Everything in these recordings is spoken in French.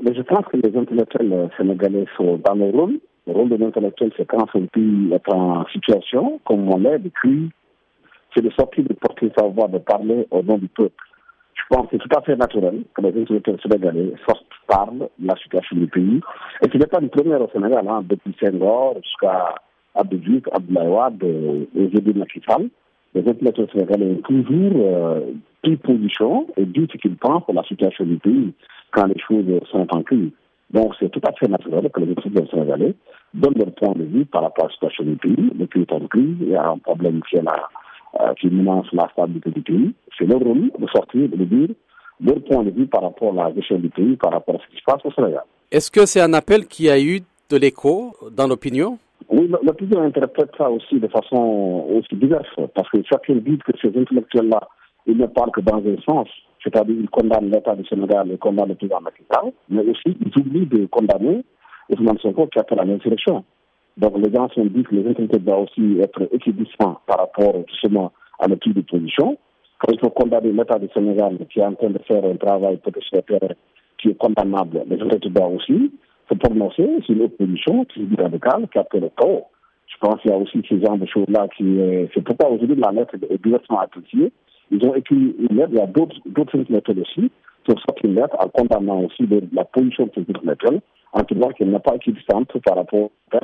Mais je pense que les intellectuels sénégalais sont dans le rôle. Le rôle de l'intellectuel, c'est quand un pays est en situation, comme on l'est depuis, c'est de sortir de porter savoir, de parler au nom du peuple. Je pense que c'est tout à fait naturel que les intellectuels sénégalais sortent, parlent de la situation du pays. Et ce n'est pas le premier au Sénégal, hein, depuis Senghor jusqu'à Abdou Diouf, Abdoulaye et Zébi Makissal. Les intellectuels sénégalais ont toujours euh, pris position et dit ce qu'ils pensent pour la situation du pays quand les choses sont en crise. Donc c'est tout à fait naturel que les intellectuels sénégalais donnent leur point de vue par rapport à la situation du pays. Le pays est en crise, il y a un problème qui est là qui menace la stabilité du pays. C'est leur rôle de sortir, de dire leur point de vue par rapport à la gestion du pays, par rapport à ce qui se passe au Sénégal. Est-ce que c'est un appel qui a eu de l'écho dans l'opinion? Oui, l'opinion interprète ça aussi de façon aussi diverse, parce que chacun dit que ces intellectuels-là, ils ne parlent que dans un sens, c'est-à-dire ils condamnent l'État du Sénégal, ils condamnent le président Macky mais aussi ils oublient de condamner Ousmane Sonko qui a fait la l'insurrection. Donc les gens sont dit que les intellectuels doivent aussi être équidistants par rapport justement à type de position. Il faut condamner l'État du Sénégal qui est en train de faire un travail peut-être qui est condamnable, les intellectuels doivent aussi se prononcer sur une opposition qui est radicale, qui a fait le tort. Je pense qu'il y a aussi ces genre de choses-là qui... C'est pourquoi aujourd'hui la lettre est directement appréciée. Ils ont écrit une lettre, il y a d'autres intellectuels aussi qui sorti une lettre en condamnant aussi la position de ces intellectuels en disant qu'elle n'est pas équidistante par rapport à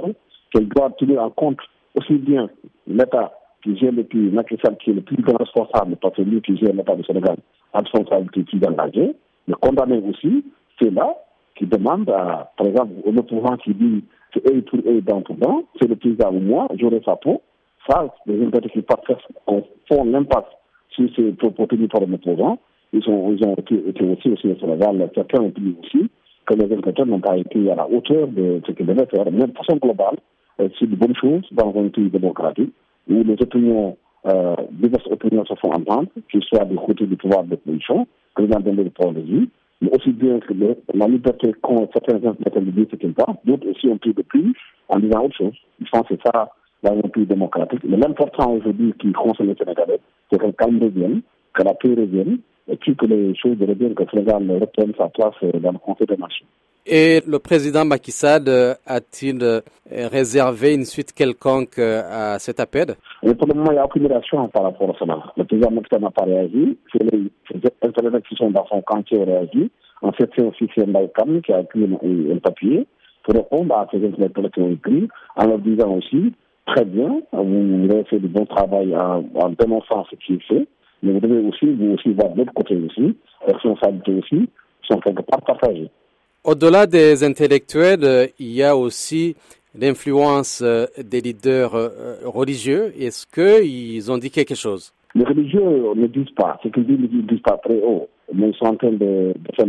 qu'elle doit tenir en compte aussi bien l'État qui gère le pays, Macky qui est le plus grand responsable, parce que lui qui gère l'État du Sénégal, a responsabilité plus engagée, mais condamner aussi ceux-là qui demandent, à, par exemple, au opposant qui dit que eux pour eux, dans tout c'est le président ou moi, j'aurai sa peau. Ça, les intérêts qui font l'impasse sur ces propos tenus par l'opposant. Ils, ont, ils ont été, été aussi, aussi au Sénégal, certains ont dit aussi que les intellectuels n'ont pas été à la hauteur de ce qu'ils devaient faire, mais de façon globale, c'est de bonnes choses dans un pays démocratique où les opinions, euh, diverses opinions se font entendre, qu'ils soient du côté du pouvoir de l'opposition, que les gens donnent le point de vue, mais aussi bien que le, la liberté qu'ont certains intellectuels de dire ce qu'ils pensent, d'autres aussi ont pris de plus en disant autre chose. Je pense que c'est ça dans un pays démocratique. Mais l'important aujourd'hui qui concerne les Sénégalais, c'est que le calme revienne, que la paix revienne, et puis que les choses reviennent, que le Sénégal reprenne sa place dans le Conseil des Nations. Et le président Macky Sall a-t-il réservé une suite quelconque à cet appel Pour le moment, il n'y a aucune réaction par rapport à cela. Le président Macky Sall n'a pas réagi. C'est les intérêts qui sont dans son camp qui ont réagi. En fait, c'est aussi Ndaïkam qui a écrit un, papier pour répondre à ces intellectuels qui ont écrit en leur disant aussi très bien, vous avez fait du bon travail en, en dénonçant ce qui est fait, mais vous devez aussi, vous aussi voir de l'autre côté aussi, les responsabilités aussi sont quelque part partagées. Au-delà des intellectuels, il y a aussi l'influence des leaders religieux. Est-ce qu'ils ont dit quelque chose? Les religieux ne disent pas. Ce qu'ils disent, ils ne disent pas très haut. Mais ils sont en train de, de faire